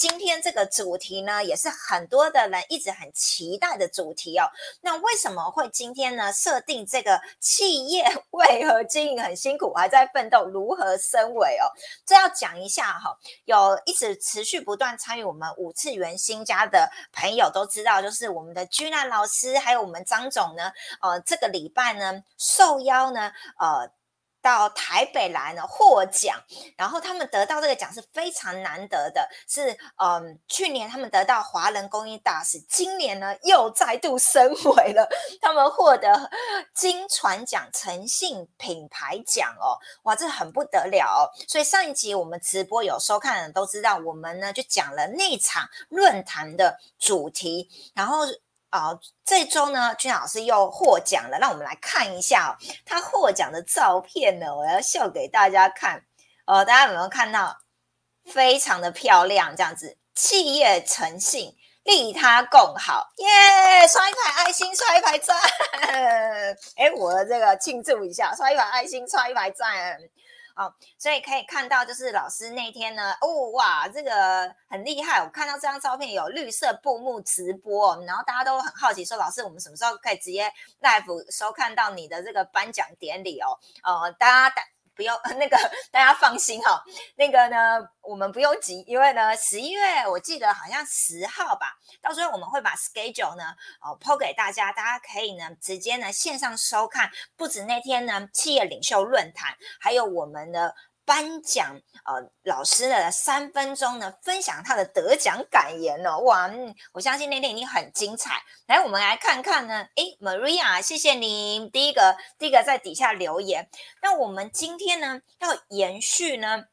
今天这个主题呢，也是很多的人一直很期待的主题哦。那为什么会今天呢设定这个企业 为何经营很辛苦，还在奋斗，如何升维哦？这要讲一下哈。有一直持续不断参与我们五次元新家的朋友都知道，就是我们的居娜老师，还有我们张总呢，呃，这个礼拜呢受邀呢，呃。到台北来呢获奖，然后他们得到这个奖是非常难得的，是嗯，去年他们得到华人公益大使，今年呢又再度升为了，他们获得金传奖诚信品牌奖哦，哇，这很不得了。所以上一集我们直播有收看的人都知道，我们呢就讲了那场论坛的主题，然后。啊，这周呢，君老师又获奖了，让我们来看一下他获奖的照片呢，我要秀给大家看。呃，大家有没有看到？非常的漂亮，这样子，企业诚信，利他共好，耶！刷一排爱心，刷一排赞。哎，我的这个庆祝一下，刷一排爱心，刷一排赞。哦，所以可以看到，就是老师那天呢，哦哇，这个很厉害。我看到这张照片有绿色布幕直播，然后大家都很好奇，说老师，我们什么时候可以直接 live 收看到你的这个颁奖典礼哦？呃，大家不用 那个，大家放心哈。那个呢，我们不用急，因为呢，十一月我记得好像十号吧，到时候我们会把 schedule 呢，哦抛给大家，大家可以呢直接呢线上收看。不止那天呢，企业领袖论坛，还有我们的。颁奖，呃，老师的三分钟呢，分享他的得奖感言哦，哇，我相信那天一定很精彩。来，我们来看看呢，诶 m a r i a 谢谢你，第一个，第一个在底下留言。那我们今天呢，要延续呢。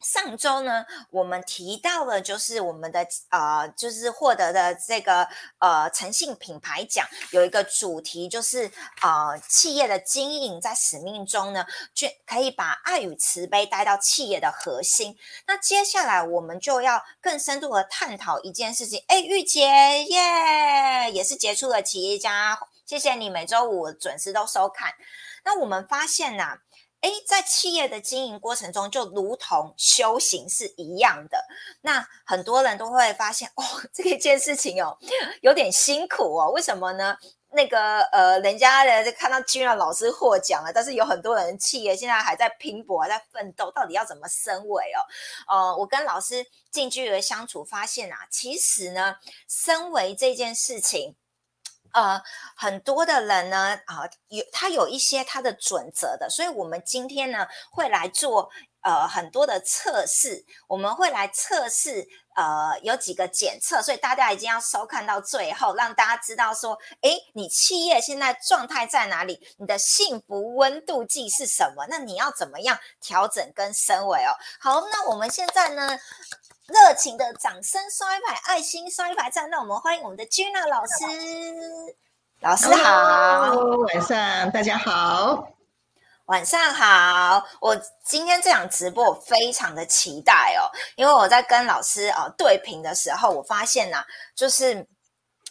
上周呢，我们提到了就是我们的呃，就是获得的这个呃诚信品牌奖，有一个主题就是呃企业的经营在使命中呢，就可以把爱与慈悲带到企业的核心。那接下来我们就要更深度的探讨一件事情。哎，玉洁耶，也是杰出的企业家，谢谢你每周五准时都收看。那我们发现呐。哎，在企业的经营过程中，就如同修行是一样的。那很多人都会发现，哦，这一件事情哦，有点辛苦哦。为什么呢？那个呃，人家的看到君然老师获奖了，但是有很多人企业现在还在拼搏，还在奋斗，到底要怎么升维哦？呃，我跟老师近距离相处，发现啊，其实呢，升维这件事情。呃，很多的人呢，啊，有他有一些他的准则的，所以我们今天呢会来做呃很多的测试，我们会来测试呃有几个检测，所以大家一定要收看到最后，让大家知道说，诶，你企业现在状态在哪里？你的幸福温度计是什么？那你要怎么样调整跟升维哦？好，那我们现在呢？热情的掌声，刷一排爱心，刷一排赞。那我们欢迎我们的 Gina 老师，老师好，晚上大家好，晚上好。我今天这场直播我非常的期待哦，因为我在跟老师啊对评的时候，我发现呐，就是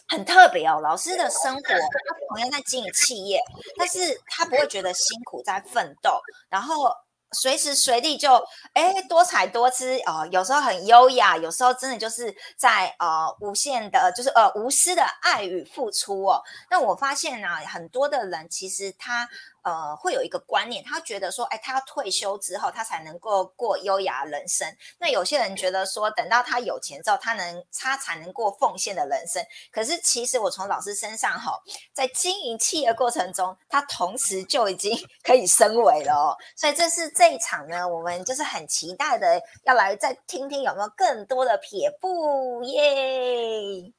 很特别哦。老师的生活，他同样在经营企业，但是他不会觉得辛苦，在奋斗，然后。随时随地就哎多彩多姿哦，有时候很优雅，有时候真的就是在呃无限的，就是呃无私的爱与付出哦。那我发现呢，很多的人其实他。呃，会有一个观念，他觉得说，哎，他要退休之后，他才能够过优雅人生。那有些人觉得说，等到他有钱之后，他能他才能过奉献的人生。可是其实我从老师身上哈，在经营企业过程中，他同时就已经 可以升维了哦。所以这是这一场呢，我们就是很期待的，要来再听听有没有更多的撇步耶。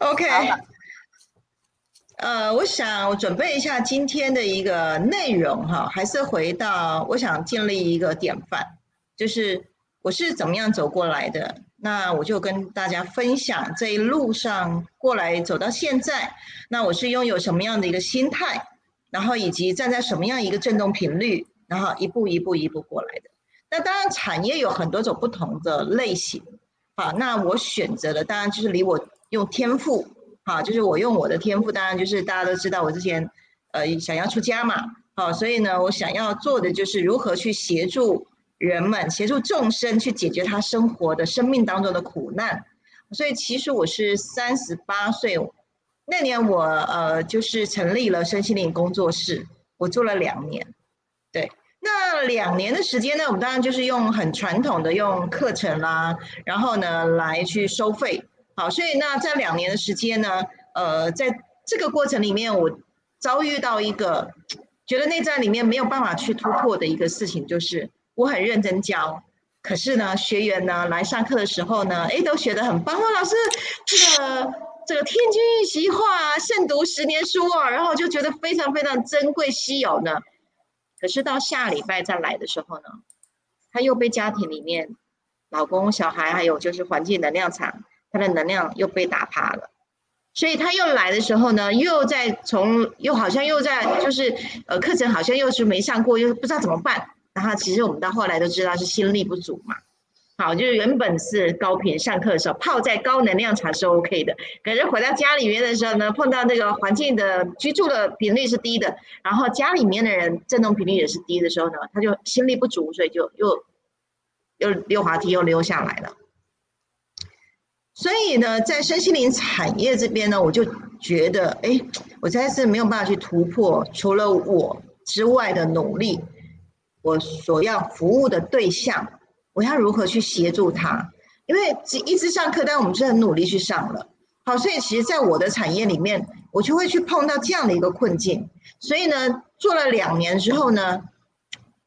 OK。呃，我想我准备一下今天的一个内容哈，还是回到我想建立一个典范，就是我是怎么样走过来的。那我就跟大家分享这一路上过来走到现在，那我是拥有什么样的一个心态，然后以及站在什么样一个振动频率，然后一步一步一步过来的。那当然产业有很多种不同的类型，好，那我选择的当然就是离我用天赋。啊，就是我用我的天赋，当然就是大家都知道，我之前呃想要出家嘛，好，所以呢，我想要做的就是如何去协助人们，协助众生去解决他生活的生命当中的苦难。所以其实我是三十八岁那年，我呃就是成立了身心灵工作室，我做了两年。对，那两年的时间呢，我们当然就是用很传统的用课程啦，然后呢来去收费。好，所以那在两年的时间呢，呃，在这个过程里面，我遭遇到一个觉得内在里面没有办法去突破的一个事情，就是我很认真教，可是呢，学员呢来上课的时候呢，哎，都学得很棒哦，老师，这个这个天君一席话，胜读十年书啊，然后就觉得非常非常珍贵稀有呢。可是到下礼拜再来的时候呢，他又被家庭里面老公、小孩，还有就是环境能量场。他的能量又被打趴了，所以他又来的时候呢，又在从又好像又在就是呃课程好像又是没上过，又不知道怎么办。然后其实我们到后来都知道是心力不足嘛。好，就是原本是高频上课的时候泡在高能量场是 OK 的，可是回到家里面的时候呢，碰到那个环境的居住的频率是低的，然后家里面的人振动频率也是低的时候呢，他就心力不足，所以就又又溜滑梯又溜下来了。所以呢，在身心灵产业这边呢，我就觉得，哎，我实在是没有办法去突破，除了我之外的努力，我所要服务的对象，我要如何去协助他？因为一直上课，但我们是很努力去上了，好，所以其实，在我的产业里面，我就会去碰到这样的一个困境。所以呢，做了两年之后呢，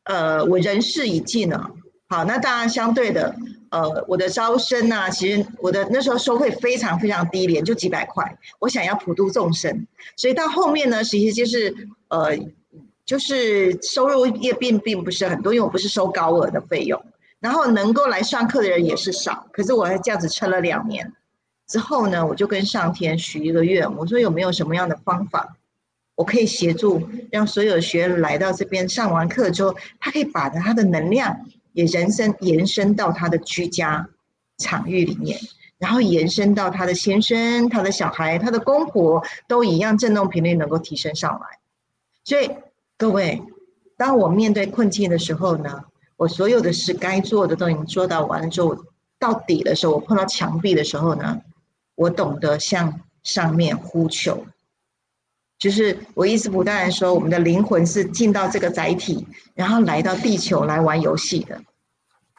呃，我人事已尽了，好，那当然相对的。呃，我的招生呢，其实我的那时候收费非常非常低廉，就几百块。我想要普度众生，所以到后面呢，其实就是呃，就是收入也并并不是很多，因为我不是收高额的费用，然后能够来上课的人也是少。可是我还这样子撑了两年之后呢，我就跟上天许一个愿，我说有没有什么样的方法，我可以协助让所有学员来到这边上完课之后，他可以把他的能量。也延伸延伸到他的居家场域里面，然后延伸到他的先生、他的小孩、他的公婆，都一样振动频率能够提升上来。所以各位，当我面对困境的时候呢，我所有的事该做的都已经做到完了之后，到底的时候，我碰到墙壁的时候呢，我懂得向上面呼求。就是我一直不断说，我们的灵魂是进到这个载体，然后来到地球来玩游戏的，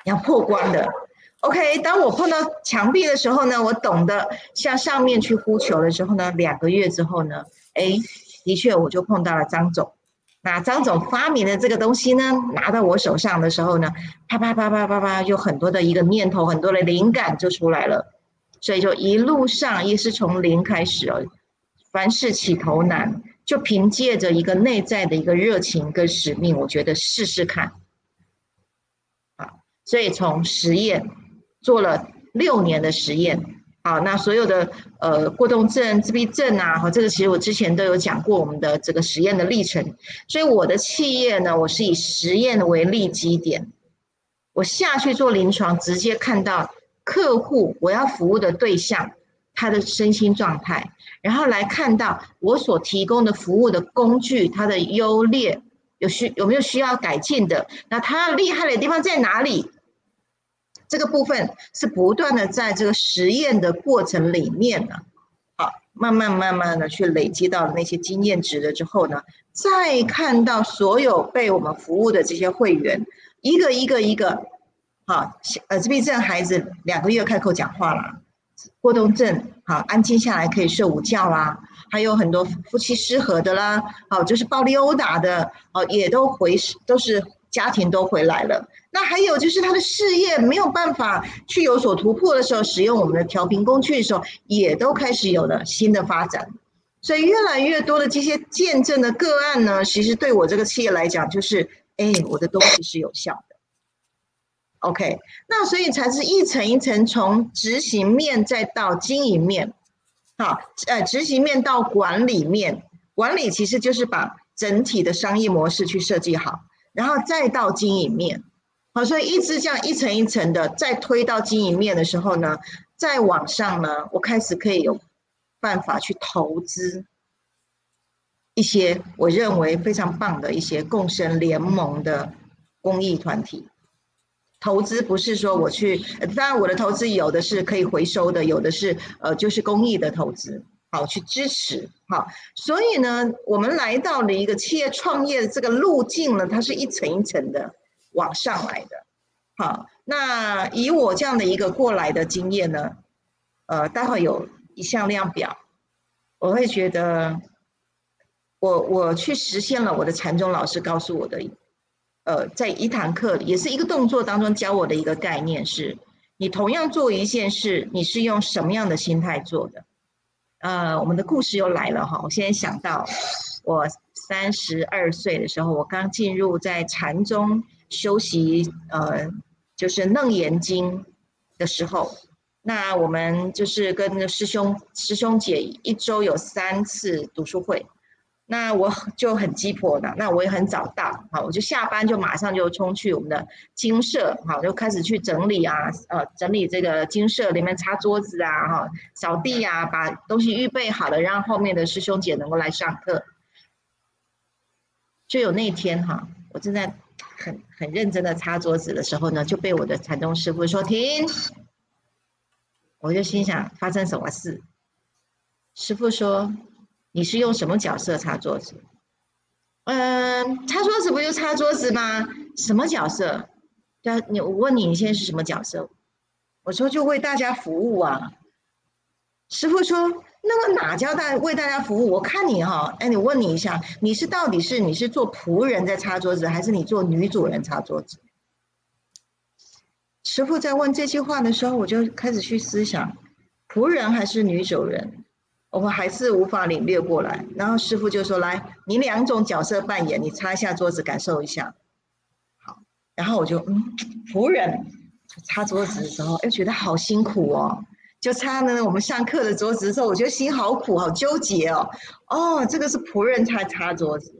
要破关的。OK，当我碰到墙壁的时候呢，我懂得向上面去呼求的时候呢，两个月之后呢，哎，的确我就碰到了张总。那张总发明的这个东西呢，拿到我手上的时候呢，啪啪啪啪啪啪，就很多的一个念头，很多的灵感就出来了。所以就一路上也是从零开始哦。凡事起头难，就凭借着一个内在的一个热情跟使命，我觉得试试看。啊，所以从实验做了六年的实验，啊，那所有的呃过动症、自闭症啊，和这个其实我之前都有讲过我们的这个实验的历程。所以我的企业呢，我是以实验为立基点，我下去做临床，直接看到客户我要服务的对象。他的身心状态，然后来看到我所提供的服务的工具，它的优劣有需有没有需要改进的？那它厉害的地方在哪里？这个部分是不断的在这个实验的过程里面呢，好，慢慢慢慢的去累积到那些经验值了之后呢，再看到所有被我们服务的这些会员，一个一个一个，好，呃，自闭症孩子两个月开口讲话了。过动症，好，安静下来可以睡午觉啦，还有很多夫妻失和的啦，好，就是暴力殴打的，哦，也都回，都是家庭都回来了。那还有就是他的事业没有办法去有所突破的时候，使用我们的调频工具的时候，也都开始有了新的发展。所以越来越多的这些见证的个案呢，其实对我这个企业来讲，就是，哎，我的东西是有效的。OK，那所以才是一层一层从执行面再到经营面，好，呃，执行面到管理面，管理其实就是把整体的商业模式去设计好，然后再到经营面，好，所以一直这样一层一层的再推到经营面的时候呢，再往上呢，我开始可以有办法去投资一些我认为非常棒的一些共生联盟的公益团体。投资不是说我去，当然我的投资有的是可以回收的，有的是呃就是公益的投资，好去支持，好，所以呢，我们来到了一个企业创业的这个路径呢，它是一层一层的往上来的，好，那以我这样的一个过来的经验呢，呃，待会有一项量表，我会觉得，我我去实现了我的禅宗老师告诉我的。呃，在一堂课也是一个动作当中教我的一个概念是，你同样做一件事，你是用什么样的心态做的？呃，我们的故事又来了哈，我现在想到我三十二岁的时候，我刚进入在禅宗修习，呃，就是楞严经的时候，那我们就是跟师兄师兄姐一周有三次读书会。那我 就很鸡婆的，那我也很早到，好，我就下班就马上就冲去我们的金舍，好，就开始去整理啊，呃，整理这个金舍里面擦桌子啊，哈，扫地啊，把东西预备好了，让后面的师兄姐能够来上课。就有那天哈，我正在很很认真的擦桌子的时候呢，就被我的禅宗师傅说停，我就心想发生什么事？师傅说。你是用什么角色擦桌子？嗯，擦桌子不就擦桌子吗？什么角色？对啊，你我问你，你现在是什么角色？我说就为大家服务啊。师傅说，那么哪叫大为大家服务？我看你哈，哎，你问你一下，你是到底是你是做仆人在擦桌子，还是你做女主人擦桌子？师傅在问这句话的时候，我就开始去思想，仆人还是女主人？我们还是无法领略过来，然后师傅就说：“来，你两种角色扮演，你擦一下桌子，感受一下。”好，然后我就嗯，仆人擦桌子的时候，哎，觉得好辛苦哦。就擦呢，我们上课的桌子的时候，我觉得心好苦，好纠结哦。哦，这个是仆人擦擦桌子。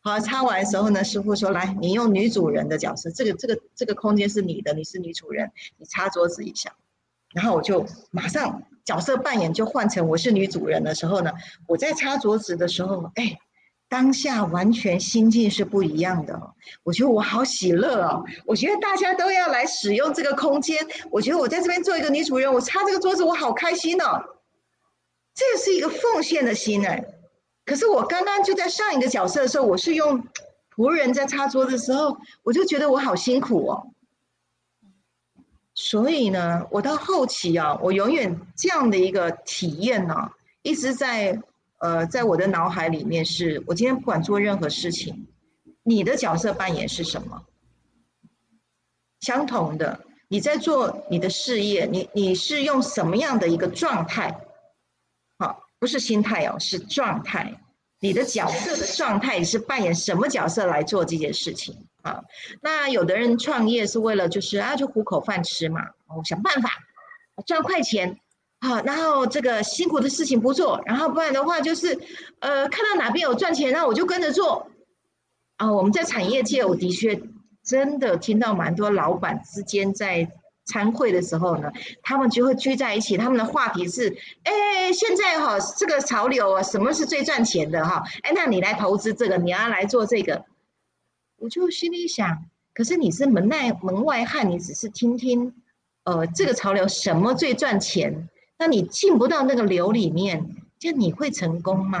好，擦完的时候呢，师傅说：“来，你用女主人的角色，这个这个这个空间是你的，你是女主人，你擦桌子一下。”然后我就马上。角色扮演就换成我是女主人的时候呢，我在擦桌子的时候，哎，当下完全心境是不一样的。我觉得我好喜乐哦，我觉得大家都要来使用这个空间。我觉得我在这边做一个女主人，我擦这个桌子，我好开心哦。这是一个奉献的心哎。可是我刚刚就在上一个角色的时候，我是用仆人在擦桌子的时候，我就觉得我好辛苦哦。所以呢，我到后期啊，我永远这样的一个体验呢，一直在呃，在我的脑海里面是，我今天不管做任何事情，你的角色扮演是什么？相同的，你在做你的事业，你你是用什么样的一个状态？好，不是心态哦，是状态。你的角色的状态是扮演什么角色来做这件事情？啊，那有的人创业是为了就是啊，就糊口饭吃嘛，哦，想办法赚快钱，好，然后这个辛苦的事情不做，然后不然的话就是，呃，看到哪边有赚钱，那我就跟着做。啊，我们在产业界，我的确真的听到蛮多老板之间在参会的时候呢，他们就会聚在一起，他们的话题是，哎，现在哈这个潮流啊，什么是最赚钱的哈？哎，那你来投资这个，你要来做这个。我就心里想，可是你是门内门外汉，你只是听听，呃，这个潮流什么最赚钱？那你进不到那个流里面，就你会成功吗？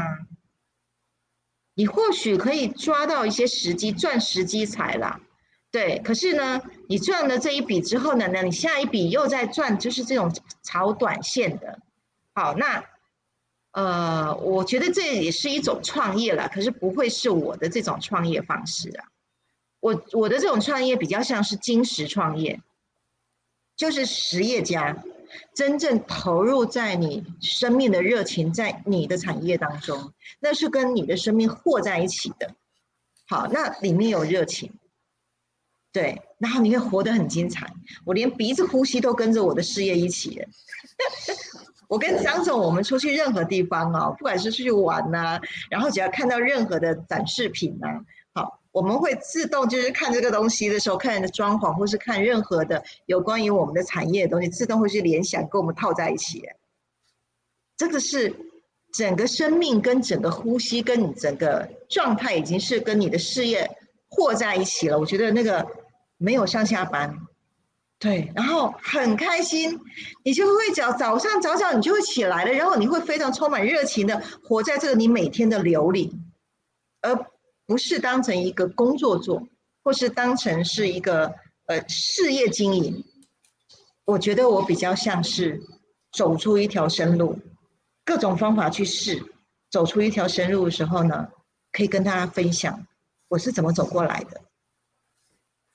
你或许可以抓到一些时机，赚时机财啦，对。可是呢，你赚了这一笔之后呢，那你下一笔又在赚，就是这种炒短线的。好，那呃，我觉得这也是一种创业了，可是不会是我的这种创业方式啊。我我的这种创业比较像是金石创业，就是实业家真正投入在你生命的热情，在你的产业当中，那是跟你的生命和在一起的。好，那里面有热情，对，然后你会活得很精彩。我连鼻子呼吸都跟着我的事业一起。我跟张总，我们出去任何地方哦，不管是出去玩呐，然后只要看到任何的展示品呐。我们会自动就是看这个东西的时候，看人的装潢，或是看任何的有关于我们的产业的东西，自动会去联想，跟我们套在一起。这个是整个生命跟整个呼吸跟你整个状态，已经是跟你的事业和在一起了。我觉得那个没有上下班，对，然后很开心，你就会早早上早早你就会起来了，然后你会非常充满热情的活在这个你每天的流里，而不是当成一个工作做，或是当成是一个呃事业经营。我觉得我比较像是走出一条生路，各种方法去试，走出一条生路的时候呢，可以跟大家分享我是怎么走过来的。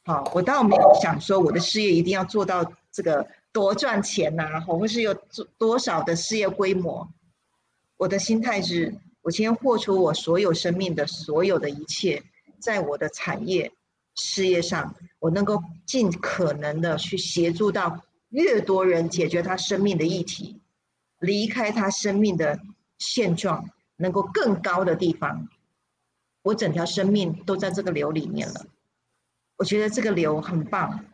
好，我倒没有想说我的事业一定要做到这个多赚钱呐，或是有多少的事业规模。我的心态是，我今天豁出我所有生命的所有的一切，在我的产业事业上，我能够尽可能的去协助到越多人解决他生命的议题，离开他生命的现状，能够更高的地方。我整条生命都在这个流里面了。我觉得这个流很棒，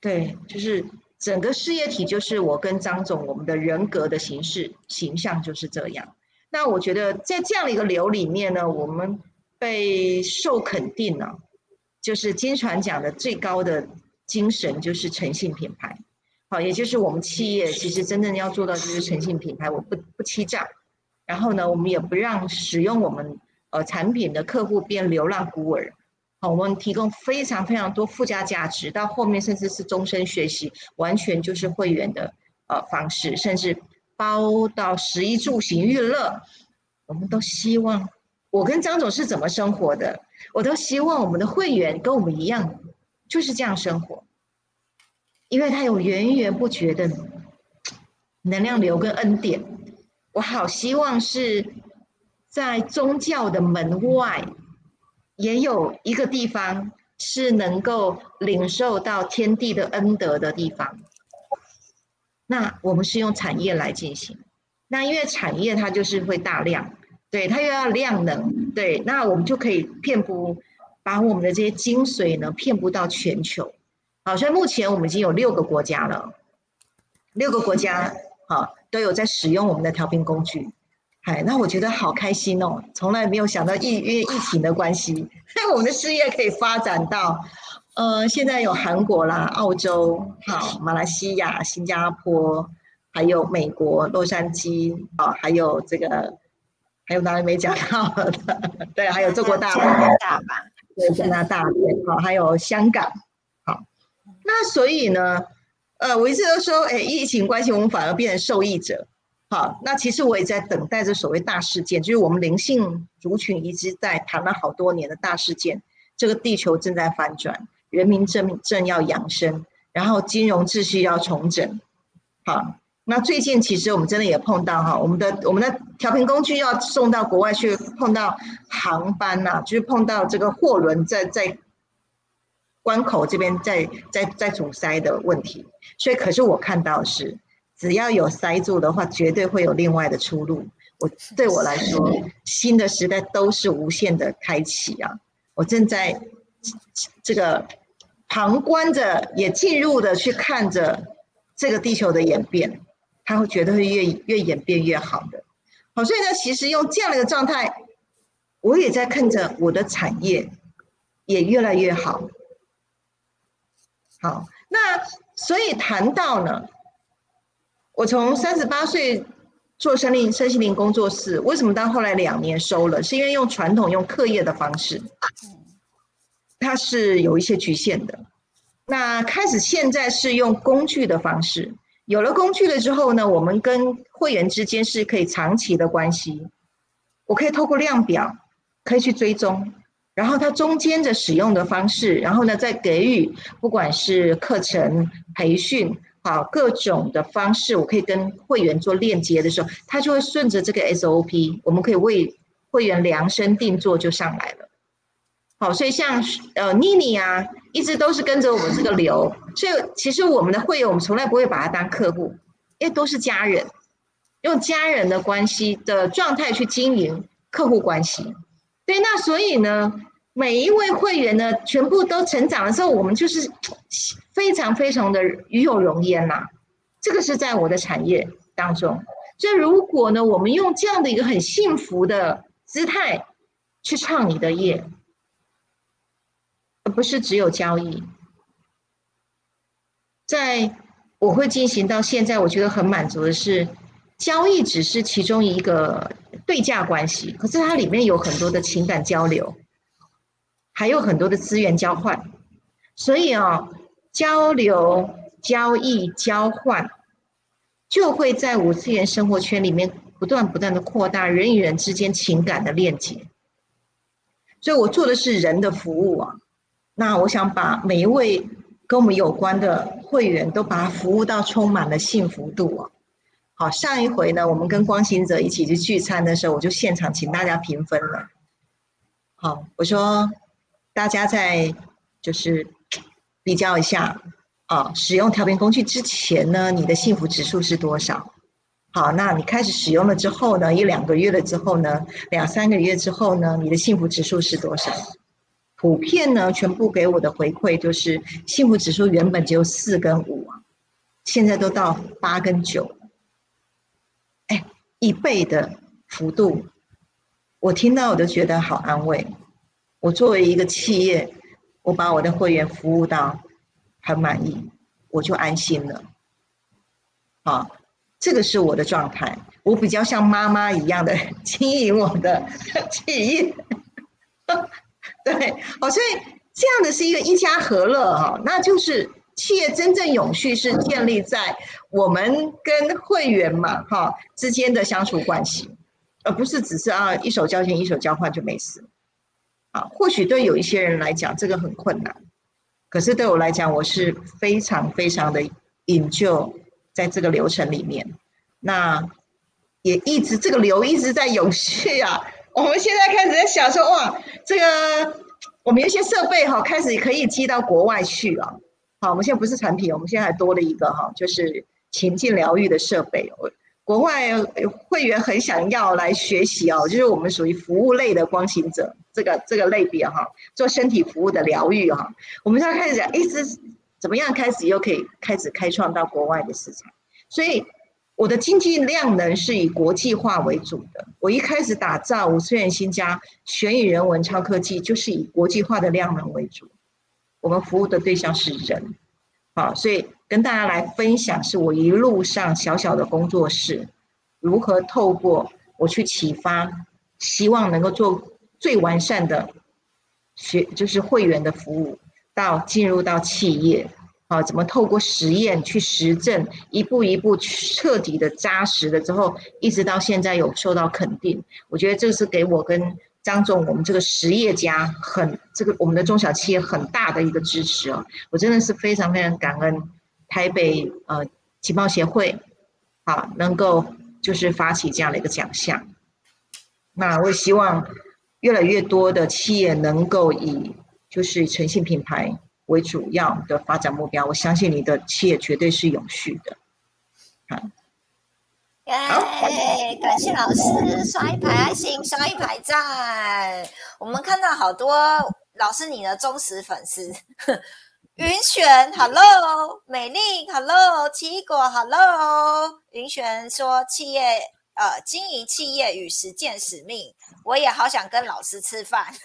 对，就是整个事业体，就是我跟张总我们的人格的形式形象就是这样。那我觉得在这样的一个流里面呢，我们被受肯定了，就是金传奖的最高的精神就是诚信品牌，好，也就是我们企业其实真正要做到就是诚信品牌，我不不欺诈，然后呢，我们也不让使用我们呃产品的客户变流浪孤儿。好，我们提供非常非常多附加价值，到后面甚至是终身学习，完全就是会员的呃方式，甚至包到食衣住行娱乐，我们都希望我跟张总是怎么生活的，我都希望我们的会员跟我们一样，就是这样生活，因为他有源源不绝的能量流跟恩典，我好希望是在宗教的门外。也有一个地方是能够领受到天地的恩德的地方。那我们是用产业来进行。那因为产业它就是会大量，对它又要量能，对，那我们就可以遍布，把我们的这些精髓呢遍布到全球。好，所以目前我们已经有六个国家了，六个国家好都有在使用我们的调频工具。哎，那我觉得好开心哦！从来没有想到疫因为疫情的关系，以 我们的事业可以发展到，呃，现在有韩国啦、澳洲、好马来西亚、新加坡，还有美国洛杉矶啊，还有这个还有哪里没讲到的？对，还有中国大陆、加拿大吧？对，加拿大对，好，还有香港。好，那所以呢，呃，我一直都说，哎，疫情关系，我们反而变成受益者。好，那其实我也在等待着所谓大事件，就是我们灵性族群一直在谈了好多年的大事件。这个地球正在翻转，人民正正要养生，然后金融秩序要重整。好，那最近其实我们真的也碰到哈，我们的我们的调频工具要送到国外去，碰到航班呐，就是碰到这个货轮在在关口这边在在在阻塞的问题。所以，可是我看到是。只要有塞住的话，绝对会有另外的出路。我对我来说，新的时代都是无限的开启啊！我正在这个旁观着，也进入的去看着这个地球的演变，他会觉得会越越演变越好的。好，所以呢，其实用这样的一个状态，我也在看着我的产业也越来越好。好，那所以谈到呢。我从三十八岁做生灵身心灵工作室，为什么到后来两年收了？是因为用传统用课业的方式，它是有一些局限的。那开始现在是用工具的方式，有了工具了之后呢，我们跟会员之间是可以长期的关系。我可以透过量表，可以去追踪，然后它中间的使用的方式，然后呢再给予，不管是课程培训。好，各种的方式，我可以跟会员做链接的时候，他就会顺着这个 SOP，我们可以为会员量身定做就上来了。好，所以像呃妮妮啊，一直都是跟着我们这个流，所以其实我们的会员，我们从来不会把他当客户，因为都是家人，用家人的关系的状态去经营客户关系。对，那所以呢？每一位会员呢，全部都成长的时候，我们就是非常非常的与有荣焉呐。这个是在我的产业当中，所以如果呢，我们用这样的一个很幸福的姿态去创你的业，而不是只有交易，在我会进行到现在，我觉得很满足的是，交易只是其中一个对价关系，可是它里面有很多的情感交流，还有很多的资源交换，所以啊，交流、交易、交换，就会在五次元生活圈里面不断不断的扩大人与人之间情感的链接。所以我做的是人的服务啊，那我想把每一位。跟我们有关的会员都把它服务到充满了幸福度啊！好，上一回呢，我们跟光行者一起去聚餐的时候，我就现场请大家评分了。好，我说大家在就是比较一下啊，使用调频工具之前呢，你的幸福指数是多少？好，那你开始使用了之后呢，一两个月了之后呢，两三个月之后呢，你的幸福指数是多少？普遍呢，全部给我的回馈就是幸福指数原本只有四跟五，现在都到八跟九，哎，一倍的幅度，我听到我都觉得好安慰。我作为一个企业，我把我的会员服务到很满意，我就安心了。啊，这个是我的状态，我比较像妈妈一样的 经营我的 企业。对，哦，所以这样的是一个一家和乐哈，那就是企业真正永续是建立在我们跟会员嘛哈之间的相处关系，而不是只是啊一手交钱一手交换就没事。啊，或许对有一些人来讲这个很困难，可是对我来讲我是非常非常的引咎在这个流程里面，那也一直这个流一直在永续啊。我们现在开始在想说，哇，这个我们有些设备哈，开始可以寄到国外去了。好，我们现在不是产品，我们现在还多了一个哈，就是情境疗愈的设备。国外会员很想要来学习哦，就是我们属于服务类的光行者这个这个类别哈，做身体服务的疗愈哈。我们现在开始讲，哎，是怎么样开始又可以开始开创到国外的市场？所以。我的经济量能是以国际化为主的。我一开始打造五次元新家玄宇人文超科技，就是以国际化的量能为主。我们服务的对象是人，好，所以跟大家来分享，是我一路上小小的工作室，如何透过我去启发，希望能够做最完善的学，就是会员的服务，到进入到企业。啊，怎么透过实验去实证，一步一步彻底的扎实了之后，一直到现在有受到肯定。我觉得这是给我跟张总我们这个实业家很这个我们的中小企业很大的一个支持哦。我真的是非常非常感恩台北呃情报协会，啊，能够就是发起这样的一个奖项。那我也希望越来越多的企业能够以就是诚信品牌。为主要的发展目标，我相信你的企业绝对是永续的。好，耶！感谢老师刷一排爱心，刷一排赞。我们看到好多老师你的忠实粉丝，云璇，Hello，美丽，Hello，奇异果，Hello。云璇说：企业呃，经营企业与实践使命，我也好想跟老师吃饭。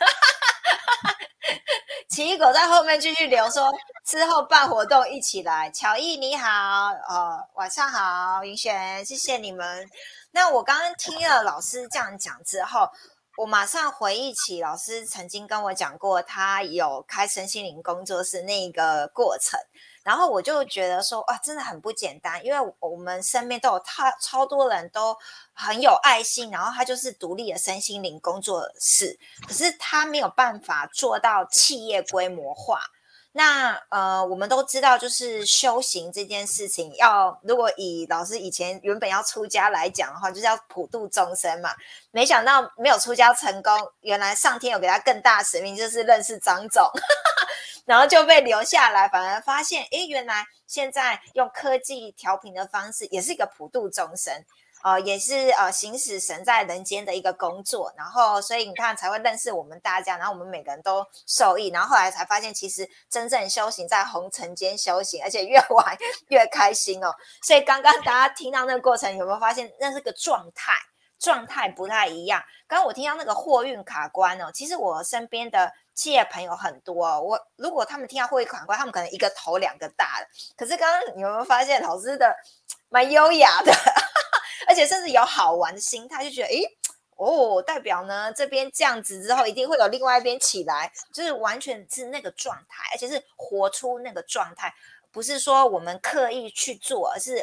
奇异果在后面继续留说，之后办活动一起来。乔毅你好，呃，晚上好，云璇，谢谢你们。那我刚刚听了老师这样讲之后，我马上回忆起老师曾经跟我讲过，他有开身心灵工作室那个过程。然后我就觉得说，啊，真的很不简单，因为我们身边都有超超多人都很有爱心，然后他就是独立的身心灵工作室，可是他没有办法做到企业规模化。那呃，我们都知道，就是修行这件事情，要如果以老师以前原本要出家来讲的话，就是要普度众生嘛。没想到没有出家成功，原来上天有给他更大使命，就是认识张总。然后就被留下来，反而发现，哎，原来现在用科技调频的方式，也是一个普度众生，呃，也是呃行使神在人间的一个工作。然后，所以你看才会认识我们大家，然后我们每个人都受益。然后后来才发现，其实真正修行在红尘间修行，而且越玩越开心哦。所以刚刚大家听到那个过程，有没有发现那是个状态？状态不太一样。刚刚我听到那个货运卡关哦，其实我身边的企业朋友很多，哦我如果他们听到货运卡关，他们可能一个头两个大的。可是刚刚你有没有发现老师的 蛮优雅的，而且甚至有好玩的心态，就觉得诶。哦，代表呢这边这样子之后，一定会有另外一边起来，就是完全是那个状态，而且是活出那个状态，不是说我们刻意去做，而是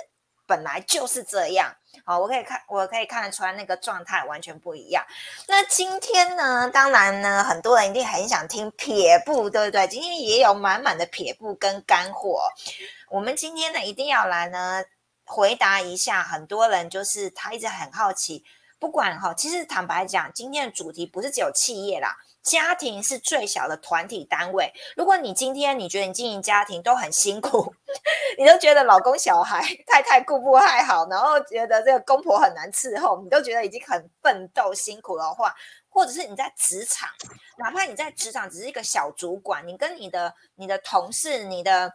本来就是这样。好，我可以看，我可以看得出来那个状态完全不一样。那今天呢，当然呢，很多人一定很想听撇步，对不对？今天也有满满的撇步跟干货。我们今天呢，一定要来呢回答一下，很多人就是他一直很好奇。不管哈，其实坦白讲，今天的主题不是只有企业啦，家庭是最小的团体单位。如果你今天你觉得你经营家庭都很辛苦，你都觉得老公、小孩、太太顾不太好，然后觉得这个公婆很难伺候，你都觉得已经很奋斗辛苦的话，或者是你在职场，哪怕你在职场只是一个小主管，你跟你的你的同事、你的。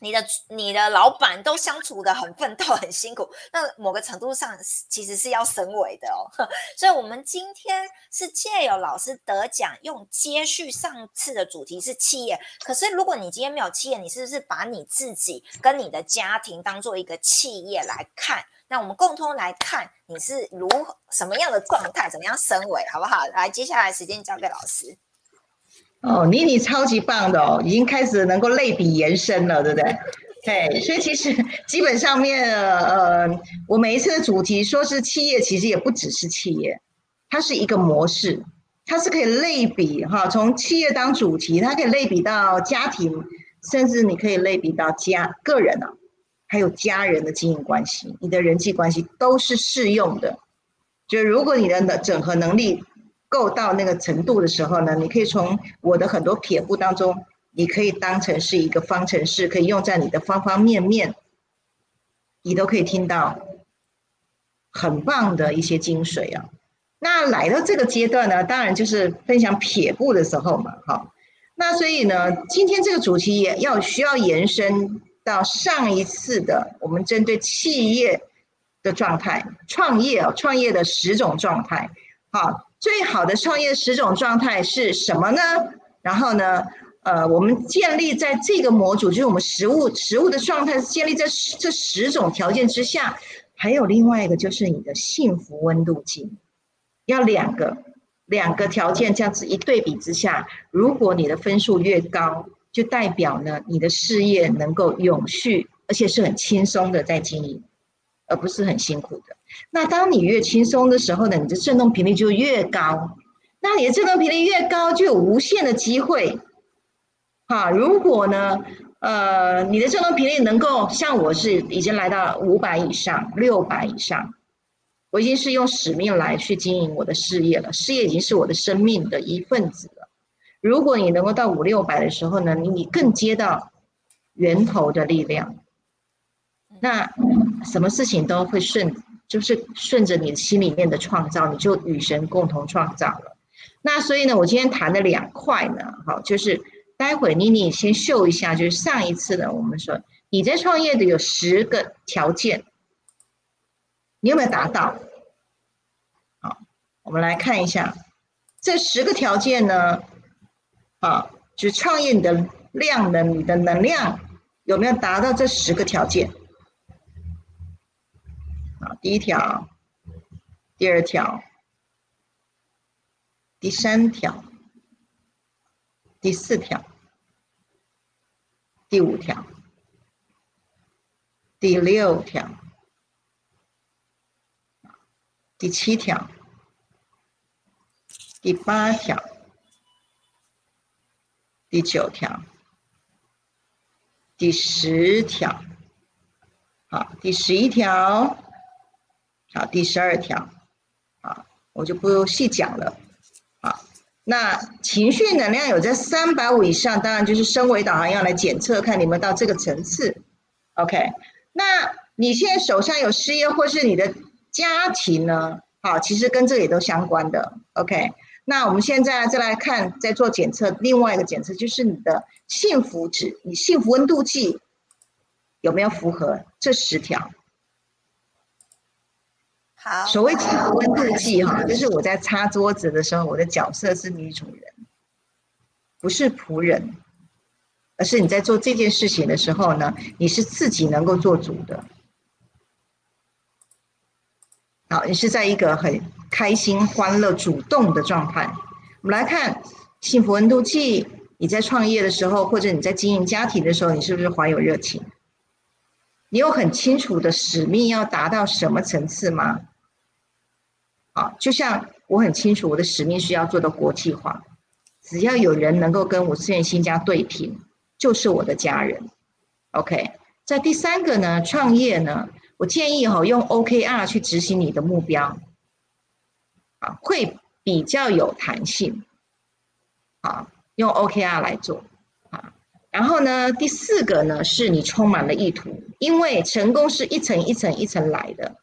你的你的老板都相处的很奋斗很辛苦，那某个程度上其实是要升维的哦。所以，我们今天是借由老师得奖，用接续上次的主题是企业。可是，如果你今天没有企业，你是不是把你自己跟你的家庭当做一个企业来看？那我们共同来看你是如什么样的状态，怎么样升维，好不好？来，接下来时间交给老师。哦，妮妮超级棒的哦，已经开始能够类比延伸了，对不对？对，所以其实 基本上面，呃，我每一次的主题说是企业，其实也不只是企业，它是一个模式，它是可以类比哈，从企业当主题，它可以类比到家庭，甚至你可以类比到家个人啊，还有家人的经营关系，你的人际关系都是适用的。就如果你的整合能力。够到那个程度的时候呢，你可以从我的很多撇步当中，你可以当成是一个方程式，可以用在你的方方面面，你都可以听到很棒的一些精髓啊。那来到这个阶段呢，当然就是分享撇步的时候嘛，哈。那所以呢，今天这个主题也要需要延伸到上一次的我们针对企业的状态、创业啊、创业的十种状态，好。最好的创业十种状态是什么呢？然后呢，呃，我们建立在这个模组，就是我们实物实物的状态，建立在这十种条件之下。还有另外一个就是你的幸福温度计，要两个两个条件这样子一对比之下，如果你的分数越高，就代表呢你的事业能够永续，而且是很轻松的在经营，而不是很辛苦的。那当你越轻松的时候呢，你的振动频率就越高。那你的振动频率越高，就有无限的机会。哈，如果呢，呃，你的振动频率能够像我是已经来到五百以上、六百以上，我已经是用使命来去经营我的事业了，事业已经是我的生命的一份子了。如果你能够到五六百的时候呢，你更接到源头的力量，那什么事情都会顺。就是顺着你心里面的创造，你就与神共同创造了。那所以呢，我今天谈的两块呢，好，就是待会妮妮先秀一下，就是上一次呢，我们说你在创业的有十个条件，你有没有达到？好，我们来看一下这十个条件呢，啊，就创业你的量能、你的能量有没有达到这十个条件？第一条，第二条，第三条，第四条，第五条，第六条，第七条，第八条，第九条，第十条，好，第十一条。好，第十二条，啊，我就不细讲了。啊，那情绪能量有在三百五以上，当然就是升维导航要来检测，看你们到这个层次。OK，那你现在手上有事业或是你的家庭呢？好，其实跟这也都相关的。OK，那我们现在再来看，再做检测，另外一个检测就是你的幸福值，你幸福温度计有没有符合这十条？好，所谓气温度计哈，就是我在擦桌子的时候，我的角色是女主人，不是仆人，而是你在做这件事情的时候呢，你是自己能够做主的。好，你是在一个很开心、欢乐、主动的状态。我们来看幸福温度计，你在创业的时候，或者你在经营家庭的时候，你是不是怀有热情？你有很清楚的使命要达到什么层次吗？啊，就像我很清楚我的使命是要做到国际化，只要有人能够跟我思源新家对平，就是我的家人。OK，在第三个呢，创业呢？我建议哈用 OKR 去执行你的目标，啊，会比较有弹性，啊，用 OKR 来做，啊，然后呢，第四个呢是你充满了意图，因为成功是一层一层一层来的，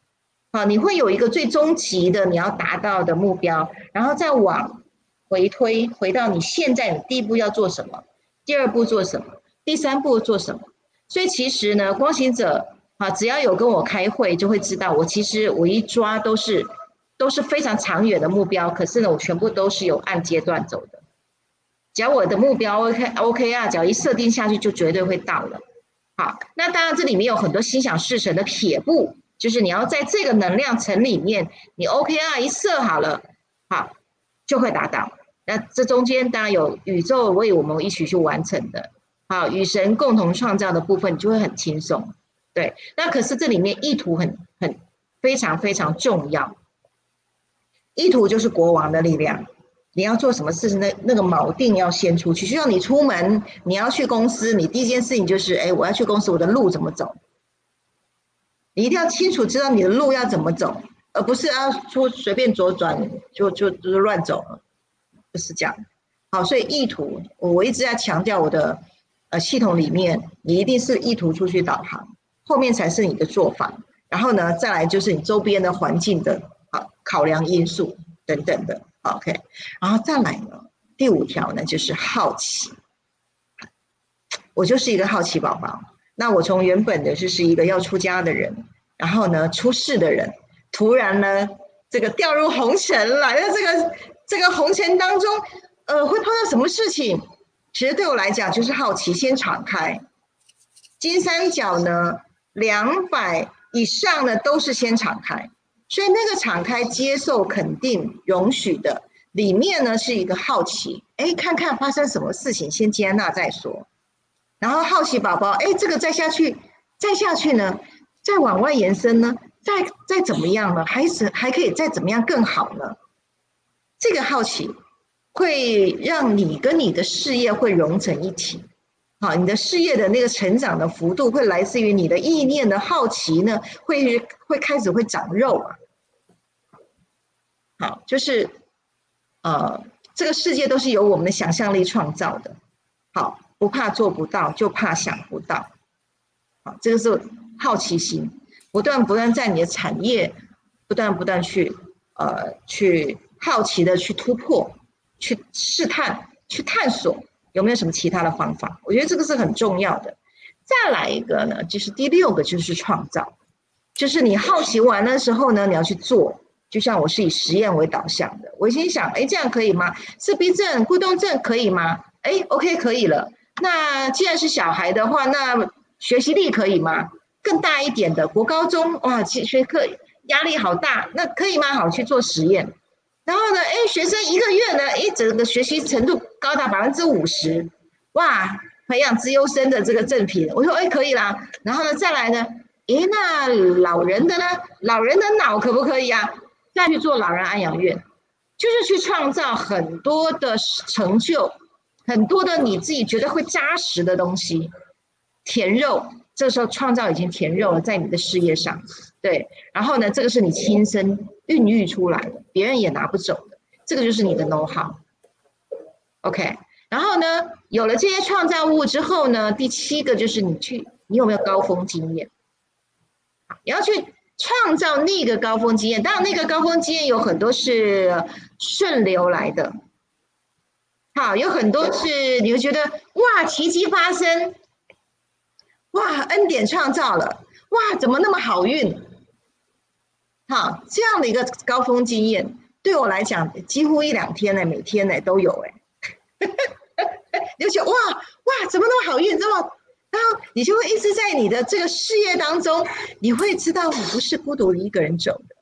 啊，你会有一个最终极的你要达到的目标，然后再往回推，回到你现在的第一步要做什么，第二步做什么，第三步做什么，所以其实呢，光行者。啊，只要有跟我开会，就会知道我其实我一抓都是都是非常长远的目标。可是呢，我全部都是有按阶段走的。只要我的目标 OK OK 啊，只要一设定下去，就绝对会到了。好，那当然这里面有很多心想事成的撇步，就是你要在这个能量层里面，你 OK 啊一设好了，好就会达到。那这中间当然有宇宙为我们一起去完成的，好与神共同创造的部分，就会很轻松。对，那可是这里面意图很很非常非常重要。意图就是国王的力量，你要做什么事情，那那个锚定要先出去。就像你出门，你要去公司，你第一件事情就是，哎，我要去公司，我的路怎么走？你一定要清楚知道你的路要怎么走，而不是要出随便左转就就就是乱走了，不是这样。好，所以意图，我一直在强调我的呃系统里面，你一定是意图出去导航。后面才是你的做法，然后呢，再来就是你周边的环境的啊考量因素等等的，OK，然后再来呢，第五条呢就是好奇，我就是一个好奇宝宝。那我从原本的就是一个要出家的人，然后呢出世的人，突然呢这个掉入红尘了，这个这个红尘当中，呃，会碰到什么事情？其实对我来讲就是好奇，先敞开金三角呢。两百以上的都是先敞开，所以那个敞开、接受、肯定、容许的里面呢，是一个好奇，哎，看看发生什么事情，先接纳再说。然后好奇宝宝，哎，这个再下去，再下去呢，再往外延伸呢，再再怎么样呢？还是还可以再怎么样更好呢？这个好奇会让你跟你的事业会融成一体。好，你的事业的那个成长的幅度会来自于你的意念的好奇呢，会会开始会长肉啊。好，就是呃，这个世界都是由我们的想象力创造的。好，不怕做不到，就怕想不到。好，这个是好奇心，不断不断在你的产业不断不断去呃去好奇的去突破，去试探，去探索。有没有什么其他的方法？我觉得这个是很重要的。再来一个呢，就是第六个，就是创造，就是你好奇完的时候呢，你要去做。就像我是以实验为导向的，我心想，哎，这样可以吗？自闭症、孤独症可以吗？哎，OK，可以了。那既然是小孩的话，那学习力可以吗？更大一点的，国高中哇，学课压力好大，那可以吗？好，去做实验。然后呢？哎，学生一个月呢，哎，整个学习程度高达百分之五十，哇！培养资优生的这个正品，我说哎，可以啦。然后呢，再来呢？哎，那老人的呢？老人的脑可不可以啊？再去做老人安养院，就是去创造很多的成就，很多的你自己觉得会扎实的东西，甜肉。这时候创造已经填肉了，在你的事业上，对。然后呢，这个是你亲身孕育出来的，别人也拿不走的，这个就是你的 know how。OK。然后呢，有了这些创造物之后呢，第七个就是你去，你有没有高峰经验？你要去创造那个高峰经验。当然，那个高峰经验有很多是顺流来的，好，有很多是你会觉得哇，奇迹发生。哇，恩典创造了！哇，怎么那么好运？好，这样的一个高峰经验，对我来讲，几乎一两天呢，每天呢都有哎。就觉得哇哇，怎么那么好运？这么，然后你就会一直在你的这个事业当中，你会知道你不是孤独一个人走的。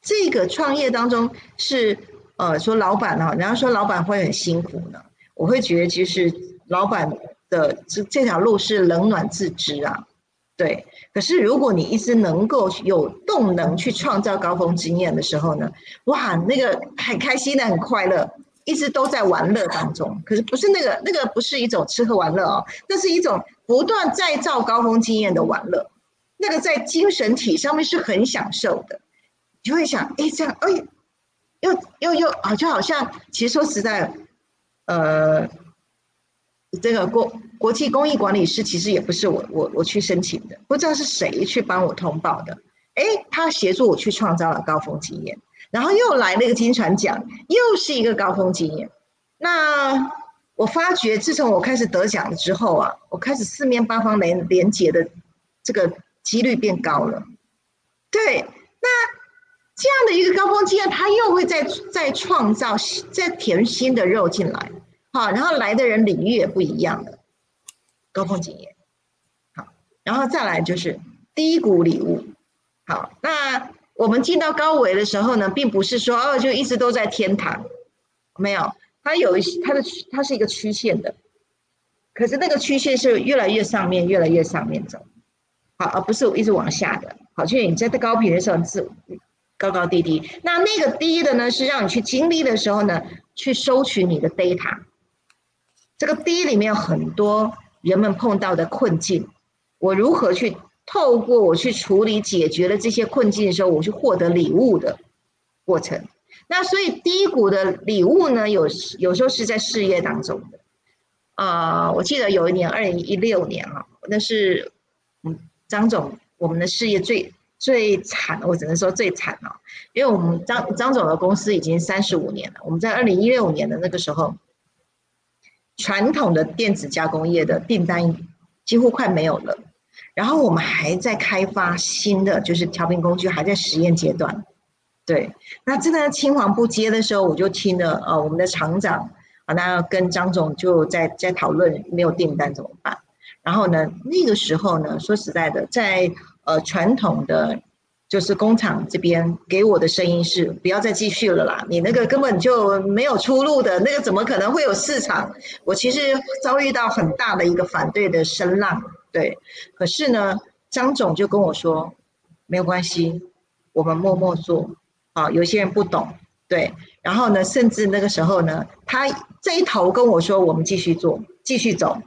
这个创业当中是呃，说老板啊，人家说老板会很辛苦呢，我会觉得其实老板的这这条路是冷暖自知啊。对，可是如果你一直能够有动能去创造高峰经验的时候呢，哇，那个很开心的，很快乐。一直都在玩乐当中，可是不是那个那个不是一种吃喝玩乐哦，那是一种不断再造高峰经验的玩乐，那个在精神体上面是很享受的，就会想，哎，这样，哎，又又又啊，就好像，其实说实在，呃，这个国国际公益管理师其实也不是我我我去申请的，不知道是谁去帮我通报的，哎，他协助我去创造了高峰经验。然后又来了一个金传奖，又是一个高峰经验。那我发觉，自从我开始得奖了之后啊，我开始四面八方连连接的这个几率变高了。对，这样的一个高峰经验，它又会再再创造、再填新的肉进来。好，然后来的人领域也不一样了。高峰经验，好，然后再来就是低谷礼物。好，那。我们进到高维的时候呢，并不是说哦，就一直都在天堂，没有，它有一些它的它是一个曲线的，可是那个曲线是越来越上面，越来越上面走，好，而不是一直往下的。好，就是你在高频的时候是高高低低，那那个低的呢，是让你去经历的时候呢，去收取你的 data。这个低里面有很多人们碰到的困境，我如何去？透过我去处理、解决了这些困境的时候，我去获得礼物的过程。那所以低谷的礼物呢，有有时候是在事业当中的。啊，我记得有一年，二零一六年啊，那是嗯，张总我们的事业最最惨，我只能说最惨了，因为我们张张总的公司已经三十五年了。我们在二零一六年的那个时候，传统的电子加工业的订单几乎快没有了。然后我们还在开发新的，就是调频工具，还在实验阶段。对，那真的青黄不接的时候，我就听了呃我们的厂长啊，那跟张总就在在讨论没有订单怎么办。然后呢，那个时候呢，说实在的，在呃传统的就是工厂这边给我的声音是不要再继续了啦，你那个根本就没有出路的，那个怎么可能会有市场？我其实遭遇到很大的一个反对的声浪。对，可是呢，张总就跟我说，没有关系，我们默默做。啊，有些人不懂，对。然后呢，甚至那个时候呢，他这一头跟我说，我们继续做，继续走，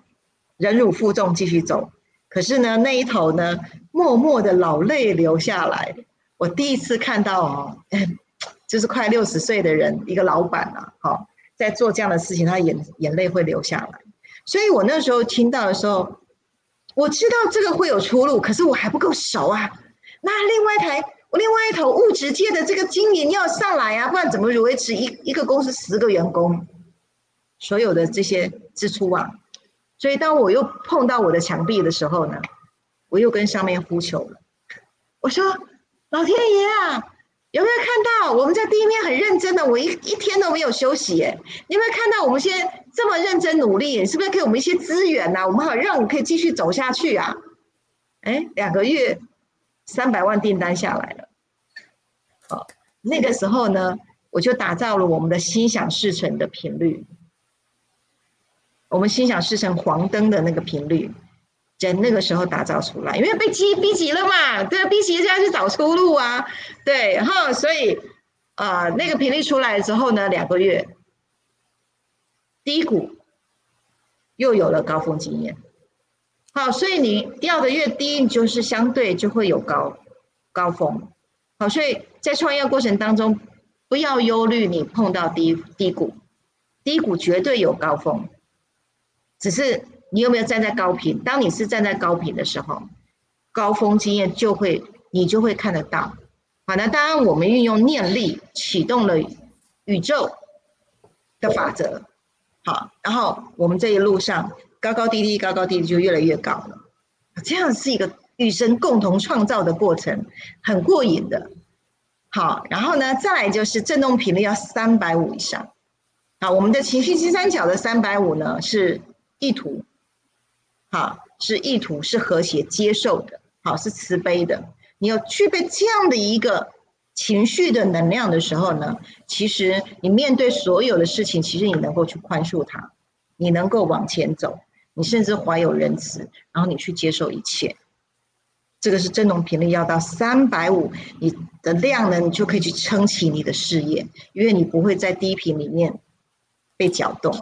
忍辱负重继续走。可是呢，那一头呢，默默的老泪流下来。我第一次看到哦，就是快六十岁的人，一个老板啊，好，在做这样的事情，他眼眼泪会流下来。所以我那时候听到的时候。我知道这个会有出路，可是我还不够熟啊。那另外一台，我另外一头物质界的这个经营要上来啊，不然怎么维持一一个公司十个员工所有的这些支出啊？所以当我又碰到我的墙壁的时候呢，我又跟上面呼求了。我说：“老天爷啊！”有没有看到我们在地面很认真的？我一一天都没有休息耶！有没有看到我们现在这么认真努力？是不是给我们一些资源呐？我们好让我们可以继续走下去啊！哎，两个月三百万订单下来了。好，那个时候呢，我就打造了我们的心想事成的频率，我们心想事成黄灯的那个频率。在那个时候打造出来，因为被逼逼急了嘛，对，逼急就要去找出路啊，对，然后所以啊，那个频率出来之后呢，两个月低谷又有了高峰经验，好，所以你掉的越低，你就是相对就会有高高峰，好，所以在创业过程当中，不要忧虑你碰到低低谷，低谷绝对有高峰，只是。你有没有站在高频？当你是站在高频的时候，高峰经验就会你就会看得到。好，那当然我们运用念力启动了宇宙的法则。好，然后我们这一路上高高低低，高高低低就越来越高了。这样是一个与神共同创造的过程，很过瘾的。好，然后呢，再来就是振动频率要三百五以上。好，我们的情绪金三角的三百五呢是意图，好，是意图，是和谐、接受的，好，是慈悲的。你要具备这样的一个情绪的能量的时候呢，其实你面对所有的事情，其实你能够去宽恕它，你能够往前走，你甚至怀有仁慈，然后你去接受一切。这个是振动频率要到三百五，你的量呢，你就可以去撑起你的事业，因为你不会在低频里面被搅动，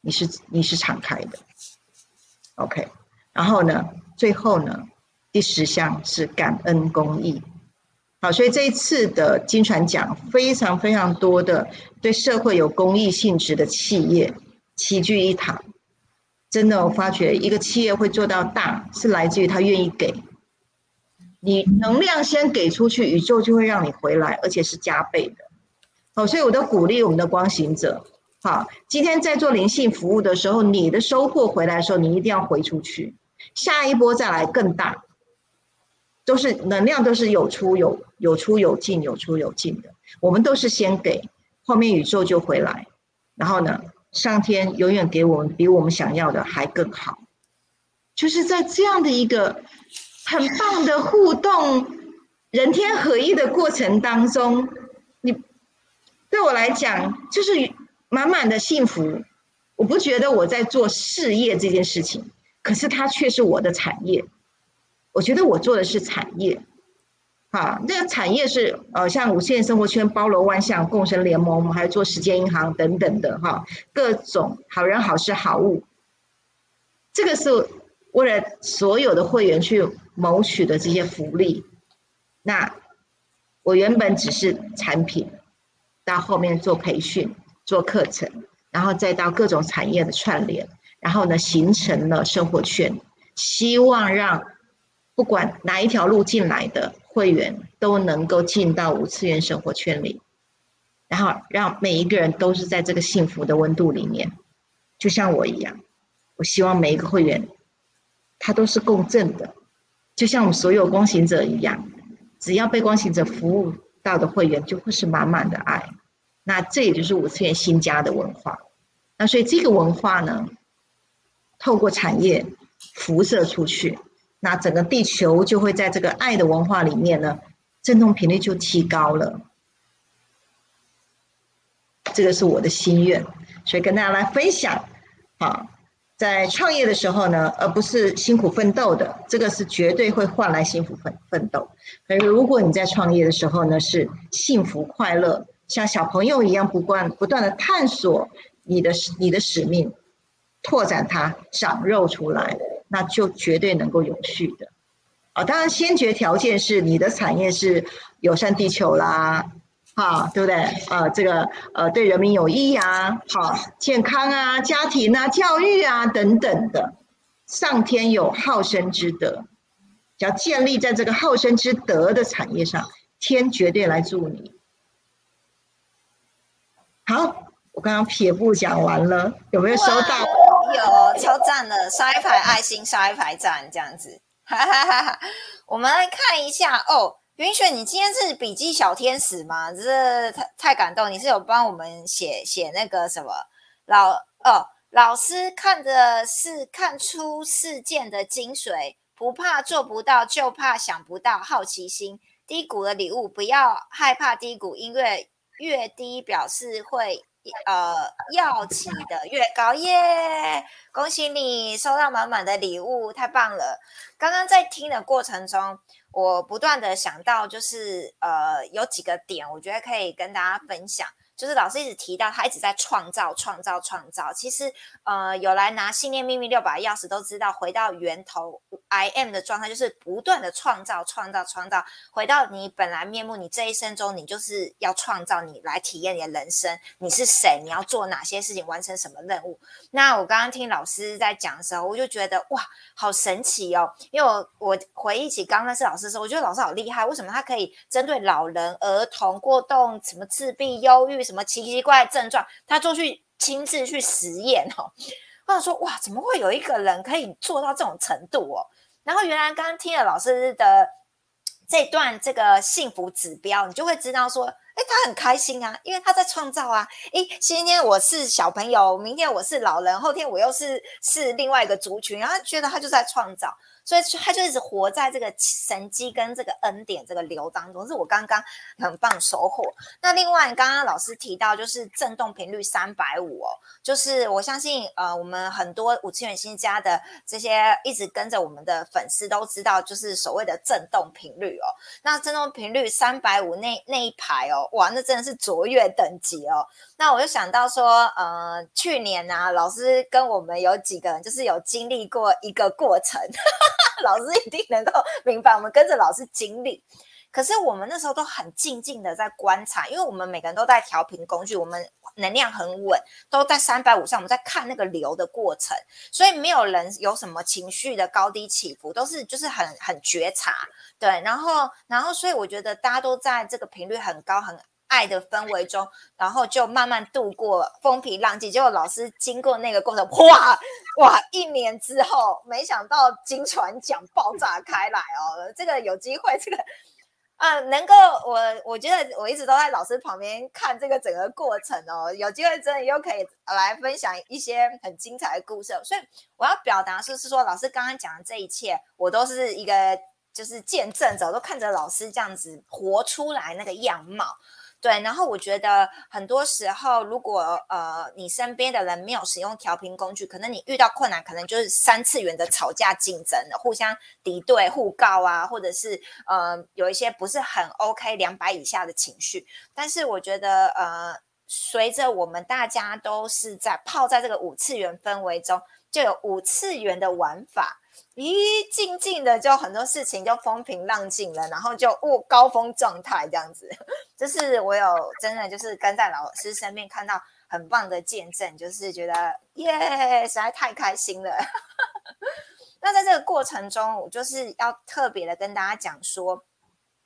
你是你是敞开的，OK。然后呢，最后呢，第十项是感恩公益。好，所以这一次的金传奖非常非常多的对社会有公益性质的企业齐聚一堂，真的我发觉一个企业会做到大，是来自于他愿意给。你能量先给出去，宇宙就会让你回来，而且是加倍的。好，所以我都鼓励我们的光行者，好，今天在做灵性服务的时候，你的收获回来的时候，你一定要回出去，下一波再来更大，都是能量，都是有出有有出有进，有出有进的。我们都是先给，后面宇宙就回来，然后呢，上天永远给我们比我们想要的还更好，就是在这样的一个。很棒的互动，人天合一的过程当中，你对我来讲就是满满的幸福。我不觉得我在做事业这件事情，可是它却是我的产业。我觉得我做的是产业，啊，那个产业是呃，像无限生活圈包罗万象，共生联盟，我们还做时间银行等等的哈，各种好人好事好物。这个是为了所有的会员去。谋取的这些福利，那我原本只是产品，到后面做培训、做课程，然后再到各种产业的串联，然后呢形成了生活圈，希望让不管哪一条路进来的会员都能够进到五次元生活圈里，然后让每一个人都是在这个幸福的温度里面，就像我一样，我希望每一个会员他都是共振的。就像我们所有光行者一样，只要被光行者服务到的会员，就会是满满的爱。那这也就是五次元新家的文化。那所以这个文化呢，透过产业辐射出去，那整个地球就会在这个爱的文化里面呢，振动频率就提高了。这个是我的心愿，所以跟大家来分享，好。在创业的时候呢，而不是辛苦奋斗的，这个是绝对会换来幸福奋奋斗。可是如果你在创业的时候呢，是幸福快乐，像小朋友一样不断不断的探索你的你的使命，拓展它，长肉出来，那就绝对能够永续的。啊，当然先决条件是你的产业是友善地球啦。好，对不对？呃，这个呃，对人民有益啊，好，健康啊，家庭啊，教育啊，等等的，上天有好生之德，只要建立在这个好生之德的产业上，天绝对来助你。好，我刚刚撇步讲完了，有没有收到？有，超赞的，刷一排爱心，刷一排赞，这样子。哈哈哈哈我们来看一下哦。云雪，你今天是笔记小天使吗？这太太感动！你是有帮我们写写那个什么老哦？老师看的是看出事件的精髓，不怕做不到，就怕想不到。好奇心，低谷的礼物，不要害怕低谷，因为越低表示会呃要起的越高耶！恭喜你收到满满的礼物，太棒了！刚刚在听的过程中。我不断的想到，就是呃，有几个点，我觉得可以跟大家分享。就是老师一直提到，他一直在创造、创造、创造。其实，呃，有来拿信念秘密六把钥匙都知道，回到源头，I am 的状态就是不断的创造、创造、创造，回到你本来面目。你这一生中，你就是要创造，你来体验你的人生。你是谁？你要做哪些事情？完成什么任务？那我刚刚听老师在讲的时候，我就觉得哇，好神奇哦！因为我我回忆起刚认识老师的时候，我觉得老师好厉害。为什么他可以针对老人、儿童、过动、什么自闭、忧郁？什么奇奇怪怪症状，他做去亲自去实验哦。或者说，哇，怎么会有一个人可以做到这种程度哦？然后原来刚刚听了老师的这段这个幸福指标，你就会知道说。哎，他很开心啊，因为他在创造啊。哎，今天我是小朋友，明天我是老人，后天我又是是另外一个族群，然后觉得他就在创造。所以他就一直活在这个神机跟这个恩典这个流当中，是我刚刚很棒收获。那另外，刚刚老师提到就是震动频率三百五哦，就是我相信呃，我们很多五次元新家的这些一直跟着我们的粉丝都知道，就是所谓的震动频率哦。那震动频率三百五那那一排哦，哇，那真的是卓越等级哦。那我就想到说，呃，去年呢，老师跟我们有几个人就是有经历过一个过程。老师一定能够明白，我们跟着老师经历。可是我们那时候都很静静的在观察，因为我们每个人都在调频工具，我们能量很稳，都在三百五上，我们在看那个流的过程，所以没有人有什么情绪的高低起伏，都是就是很很觉察，对，然后然后所以我觉得大家都在这个频率很高很。爱的氛围中，然后就慢慢度过风平浪静。结果老师经过那个过程，哇哇！一年之后，没想到金船奖爆炸开来哦。这个有机会，这个啊，能够我我觉得我一直都在老师旁边看这个整个过程哦。有机会真的又可以来分享一些很精彩的故事。所以我要表达是是说，老师刚刚讲的这一切，我都是一个就是见证者，都看着老师这样子活出来那个样貌。对，然后我觉得很多时候，如果呃你身边的人没有使用调频工具，可能你遇到困难，可能就是三次元的吵架竞争的，互相敌对、互告啊，或者是呃有一些不是很 OK 两百以下的情绪。但是我觉得呃，随着我们大家都是在泡在这个五次元氛围中，就有五次元的玩法。咦，静静的就很多事情就风平浪静了，然后就哦高峰状态这样子，就是我有真的就是跟在老师身边看到很棒的见证，就是觉得耶实在太开心了。那在这个过程中，我就是要特别的跟大家讲说，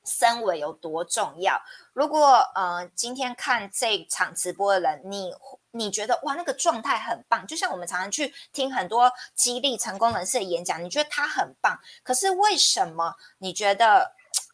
身为有多重要。如果呃今天看这场直播的人，你。你觉得哇，那个状态很棒，就像我们常常去听很多激励成功人士的演讲，你觉得他很棒，可是为什么你觉得？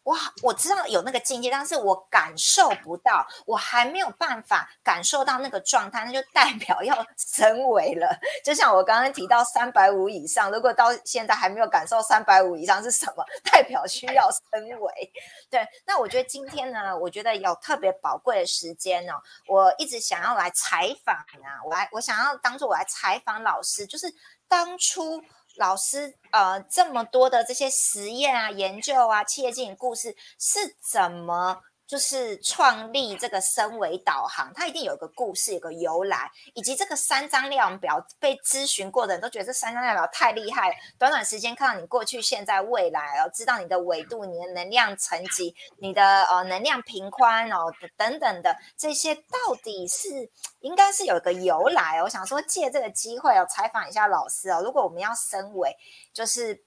哇，我知道有那个境界，但是我感受不到，我还没有办法感受到那个状态，那就代表要升维了。就像我刚刚提到三百五以上，如果到现在还没有感受三百五以上是什么，代表需要升维。对，那我觉得今天呢，我觉得有特别宝贵的时间呢，我一直想要来采访啊，我来，我想要当做我来采访老师，就是当初。老师，呃，这么多的这些实验啊、研究啊、企业经营故事是怎么？就是创立这个升维导航，它一定有一个故事，有个由来，以及这个三张量表被咨询过的人都觉得这三张量表太厉害了。短短时间看到你过去、现在、未来哦，知道你的纬度、你的能量层级、你的呃能量平宽哦等等的这些，到底是应该是有一个由来。我想说借这个机会哦，采访一下老师哦，如果我们要升维，就是。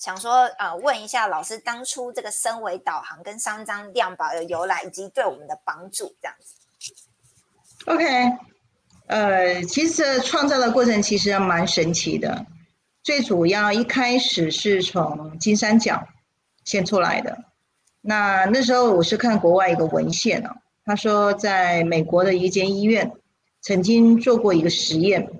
想说，呃，问一下老师，当初这个升维导航跟三张量表的由来，以及对我们的帮助，这样子。OK，呃，其实创造的过程其实蛮神奇的。最主要一开始是从金三角先出来的。那那时候我是看国外一个文献哦，他说在美国的一间医院曾经做过一个实验，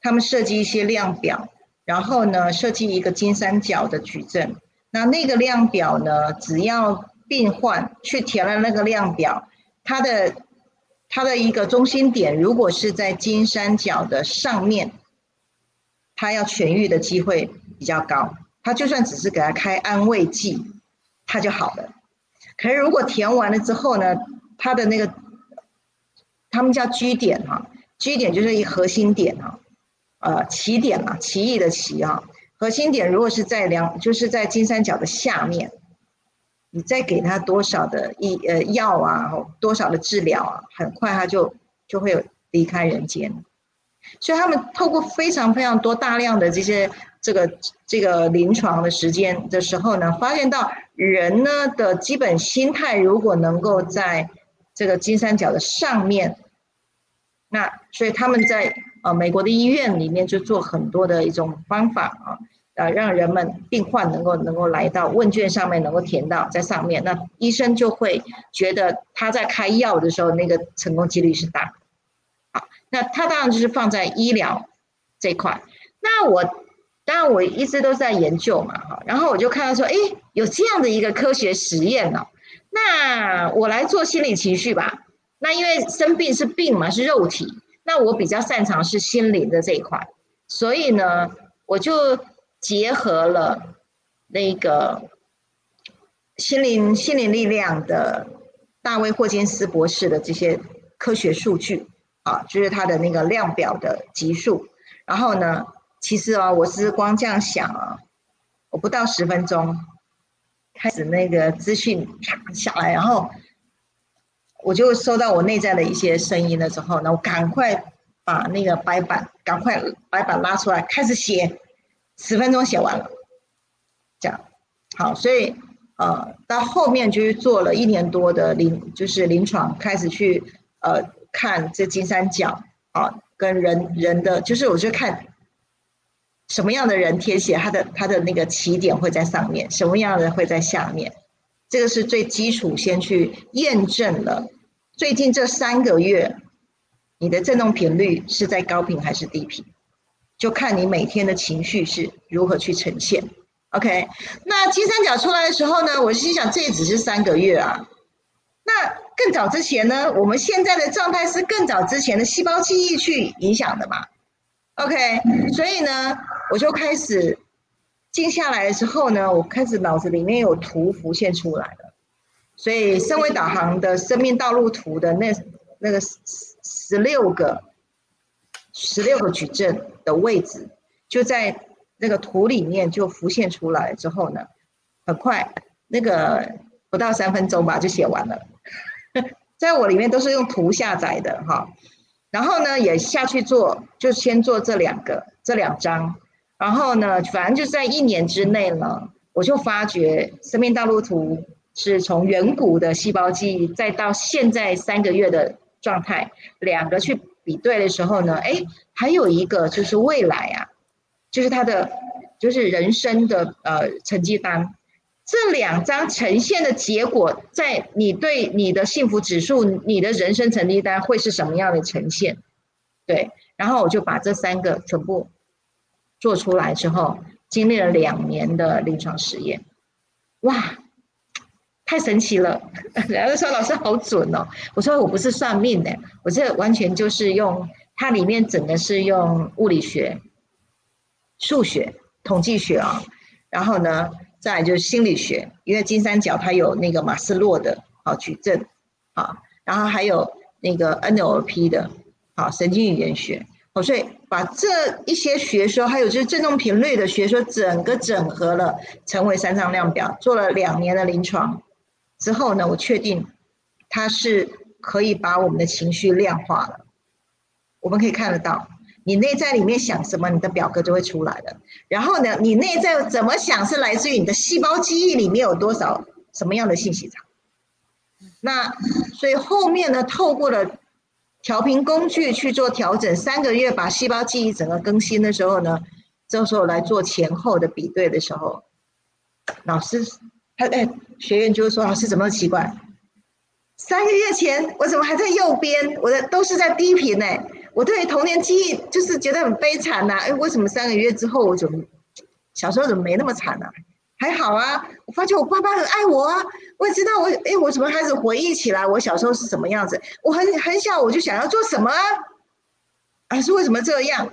他们设计一些量表。然后呢，设计一个金三角的矩阵。那那个量表呢，只要病患去填了那个量表，它的它的一个中心点如果是在金三角的上面，他要痊愈的机会比较高。他就算只是给他开安慰剂，他就好了。可是如果填完了之后呢，他的那个他们叫居点哈，居点就是一核心点哈。呃，起点嘛，奇异的奇啊，核心点如果是在两，就是在金三角的下面，你再给他多少的医呃药啊，多少的治疗啊，很快他就就会离开人间。所以他们透过非常非常多大量的这些这个这个临床的时间的时候呢，发现到人呢的基本心态如果能够在这个金三角的上面，那所以他们在。呃，美国的医院里面就做很多的一种方法啊，呃，让人们病患能够能够来到问卷上面能够填到在上面，那医生就会觉得他在开药的时候那个成功几率是大。好，那他当然就是放在医疗这块。那我当然我一直都在研究嘛，哈，然后我就看到说，哎，有这样的一个科学实验哦，那我来做心理情绪吧。那因为生病是病嘛，是肉体，那我比较擅长是心灵的这一块，所以呢，我就。结合了那个心灵心灵力量的大卫霍金斯博士的这些科学数据啊，就是他的那个量表的级数。然后呢，其实啊，我是光这样想啊，我不到十分钟开始那个资讯啪下来，然后我就收到我内在的一些声音的时候，那我赶快把那个白板赶快白板拉出来，开始写。十分钟写完了，这样好，所以呃，到后面就是做了一年多的临，就是临床开始去呃看这金三角啊，跟人人的，就是我就看什么样的人填写，他的他的那个起点会在上面，什么样的会在下面，这个是最基础，先去验证了最近这三个月你的振动频率是在高频还是低频。就看你每天的情绪是如何去呈现，OK？那金三角出来的时候呢，我心想这也只是三个月啊。那更早之前呢，我们现在的状态是更早之前的细胞记忆去影响的嘛？OK？所以呢，我就开始静下来的时候呢，我开始脑子里面有图浮现出来了。所以，身为导航的生命道路图的那那个十十六个。十六个矩阵的位置就在那个图里面就浮现出来之后呢，很快那个不到三分钟吧就写完了，在我里面都是用图下载的哈，然后呢也下去做，就先做这两个这两张，然后呢反正就在一年之内呢，我就发觉生命道路图是从远古的细胞记忆再到现在三个月的状态，两个去。比对的时候呢，哎，还有一个就是未来啊，就是他的就是人生的呃成绩单，这两张呈现的结果，在你对你的幸福指数、你的人生成绩单会是什么样的呈现？对，然后我就把这三个全部做出来之后，经历了两年的临床实验，哇！太神奇了！然后说老师好准哦。我说我不是算命的，我这完全就是用它里面整个是用物理学、数学、统计学啊，然后呢，再就是心理学，因为金三角它有那个马斯洛的啊矩阵啊，然后还有那个 NLP 的啊神经语言学，所以把这一些学说，还有就是振动频率的学说，整个整合了，成为三张量表，做了两年的临床。之后呢，我确定它是可以把我们的情绪量化了。我们可以看得到，你内在里面想什么，你的表格就会出来了。然后呢，你内在怎么想是来自于你的细胞记忆里面有多少什么样的信息场。那所以后面呢，透过了调频工具去做调整，三个月把细胞记忆整个更新的时候呢，这时候来做前后的比对的时候，老师。他哎，学员就会说：“老师怎么奇怪？三个月前我怎么还在右边？我的都是在低频呢。我对童年记忆就是觉得很悲惨呐。哎，为什么三个月之后我怎么小时候怎么没那么惨呢？还好啊，我发觉我爸爸很爱我啊。我也知道我哎，我怎么开始回忆起来我小时候是什么样子？我很很小我就想要做什么啊？还是为什么这样？”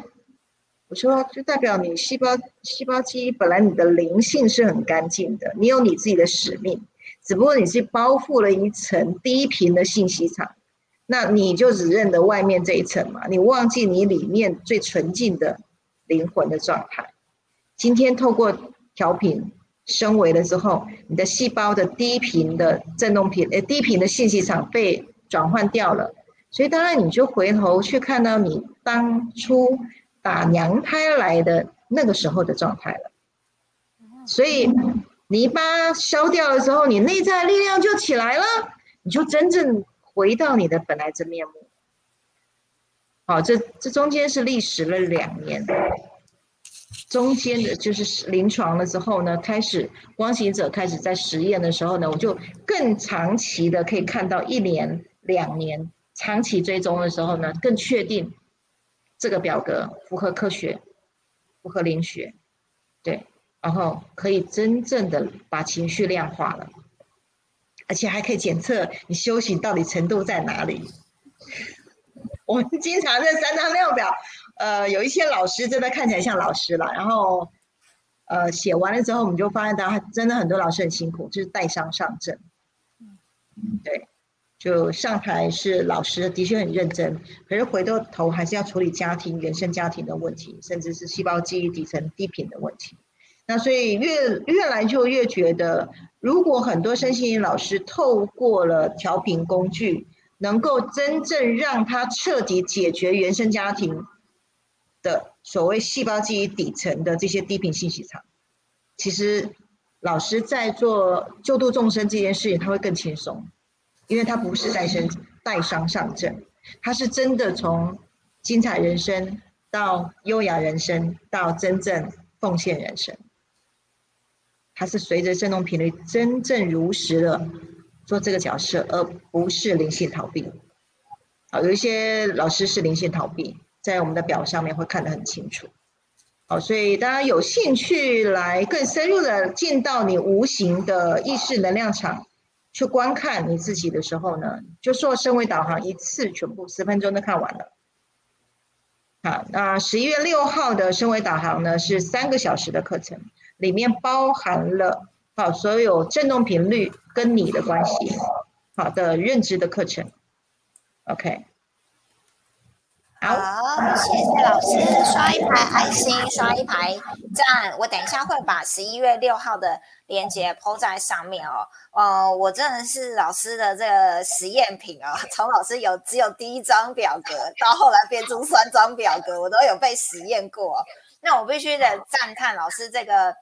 我说，就代表你细胞细胞记忆本来你的灵性是很干净的，你有你自己的使命，只不过你是包覆了一层低频的信息场，那你就只认得外面这一层嘛，你忘记你里面最纯净的灵魂的状态。今天透过调频升维了之后，你的细胞的低频的振动频，呃，低频的信息场被转换掉了，所以当然你就回头去看到你当初。打娘胎来的那个时候的状态了，所以泥巴消掉的时候，你内在力量就起来了，你就真正回到你的本来真面目。好，这这中间是历时了两年，中间的就是临床了之后呢，开始光行者开始在实验的时候呢，我就更长期的可以看到一年、两年长期追踪的时候呢，更确定这个表格符合科学、符合灵学，对，然后可以真正的把情绪量化了，而且还可以检测你修行到底程度在哪里。我们经常这三张量表。呃，有一些老师真的看起来像老师了，然后，呃，写完了之后，我们就发现到真的很多老师很辛苦，就是带伤上阵。对，就上台是老师，的确很认真，可是回过头还是要处理家庭原生家庭的问题，甚至是细胞记忆底层低频的问题。那所以越越来就越觉得，如果很多身心灵老师透过了调频工具，能够真正让他彻底解决原生家庭。的所谓细胞记忆底层的这些低频信息场，其实老师在做救度众生这件事情，他会更轻松，因为他不是带身带伤上阵，他是真的从精彩人生到优雅人生到真正奉献人生，他是随着振动频率真正如实的做这个角色，而不是灵性逃避。啊，有一些老师是灵性逃避。在我们的表上面会看得很清楚，好，所以大家有兴趣来更深入的进到你无形的意识能量场去观看你自己的时候呢，就说身为导航一次全部十分钟都看完了。好，那十一月六号的身为导航呢是三个小时的课程，里面包含了好所有振动频率跟你的关系，好的认知的课程，OK。好，谢谢老师，刷一排爱心，刷一排赞。我等一下会把十一月六号的链接铺在上面哦。呃，我真的是老师的这个实验品啊，从老师有只有第一张表格，到后来变出三张表格，我都有被实验过。那我必须得赞叹老师这个。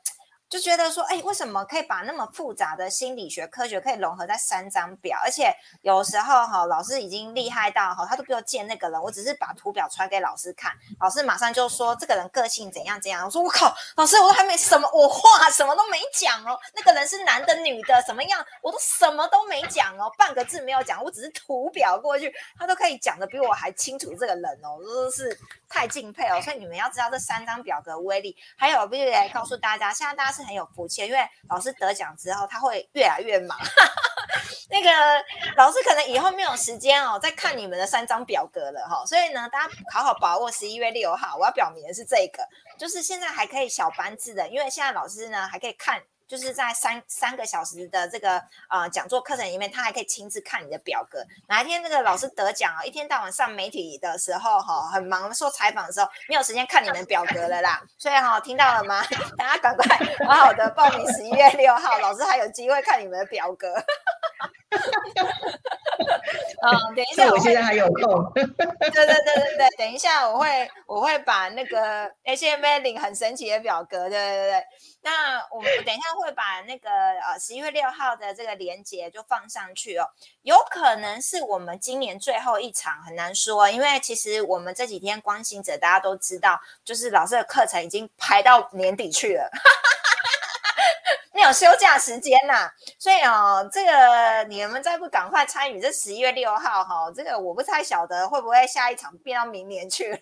就觉得说，哎，为什么可以把那么复杂的心理学科学可以融合在三张表？而且有时候哈，老师已经厉害到哈，他都给我见那个人，我只是把图表传给老师看，老师马上就说这个人个性怎样怎样。我说我靠，老师我都还没什么，我话什么都没讲哦。那个人是男的女的什么样，我都什么都没讲哦，半个字没有讲，我只是图表过去，他都可以讲的比我还清楚这个人哦，真的是太敬佩哦。所以你们要知道这三张表格威力，还有必须来告诉大家，现在大家是。很有福气，因为老师得奖之后，他会越来越忙。那个老师可能以后没有时间哦，再看你们的三张表格了哈。所以呢，大家好好把握十一月六号。我要表明的是这个，就是现在还可以小班制的，因为现在老师呢还可以看。就是在三三个小时的这个呃讲座课程里面，他还可以亲自看你的表格。哪一天那个老师得奖啊，一天到晚上媒体的时候哈，很忙做采访的时候，没有时间看你们表格了啦。所以哈，听到了吗？大家赶快好好的报名十一月六号，老师还有机会看你们的表格。嗯，等一下，我现在还有空。对对对对对，等一下我会我会把那个 H M A 领很神奇的表格，对对对。那我们等一下会把那个呃十一月六号的这个连接就放上去哦，有可能是我们今年最后一场，很难说，因为其实我们这几天关心者大家都知道，就是老师的课程已经排到年底去了。没有休假时间呐，所以哦，这个你们再不赶快参与这十一月六号哈，这个我不太晓得会不会下一场变到明年去了。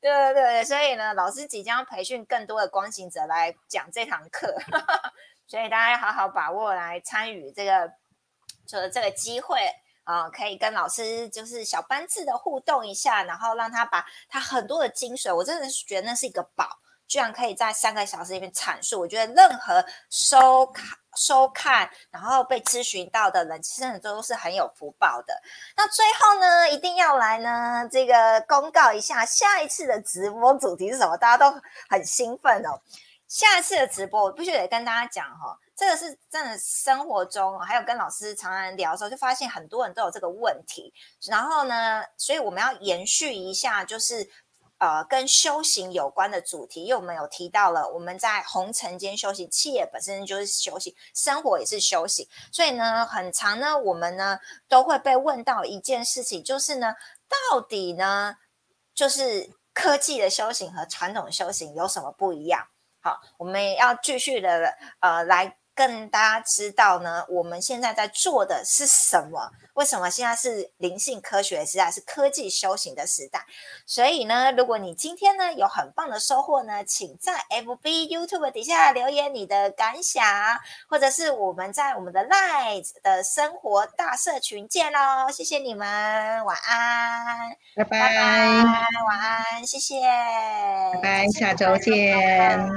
对对对，所以呢，老师即将培训更多的光行者来讲这堂课，所以大家要好好把握来参与这个，就是这个机会啊，可以跟老师就是小班制的互动一下，然后让他把他很多的精髓，我真的是觉得那是一个宝。居然可以在三个小时里面阐述，我觉得任何收卡、收看，然后被咨询到的人，其实都是很有福报的。那最后呢，一定要来呢，这个公告一下下一次的直播主题是什么？大家都很兴奋哦。下一次的直播，我必须得跟大家讲哈，这个是真的生活中，还有跟老师常常聊的时候，就发现很多人都有这个问题。然后呢，所以我们要延续一下，就是。呃，跟修行有关的主题，因为我们有提到了，我们在红尘间修行，企业本身就是修行，生活也是修行，所以呢，很长呢，我们呢都会被问到一件事情，就是呢，到底呢，就是。科技的修行和传统修行有什么不一样？好，我们也要继续的呃来。跟大家知道呢，我们现在在做的是什么？为什么现在是灵性科学时代，是科技修行的时代？所以呢，如果你今天呢有很棒的收获呢，请在 FB、YouTube 底下留言你的感想，或者是我们在我们的 Light 的生活大社群见喽！谢谢你们，晚安，拜拜，拜拜晚安，谢谢，拜拜，下周见。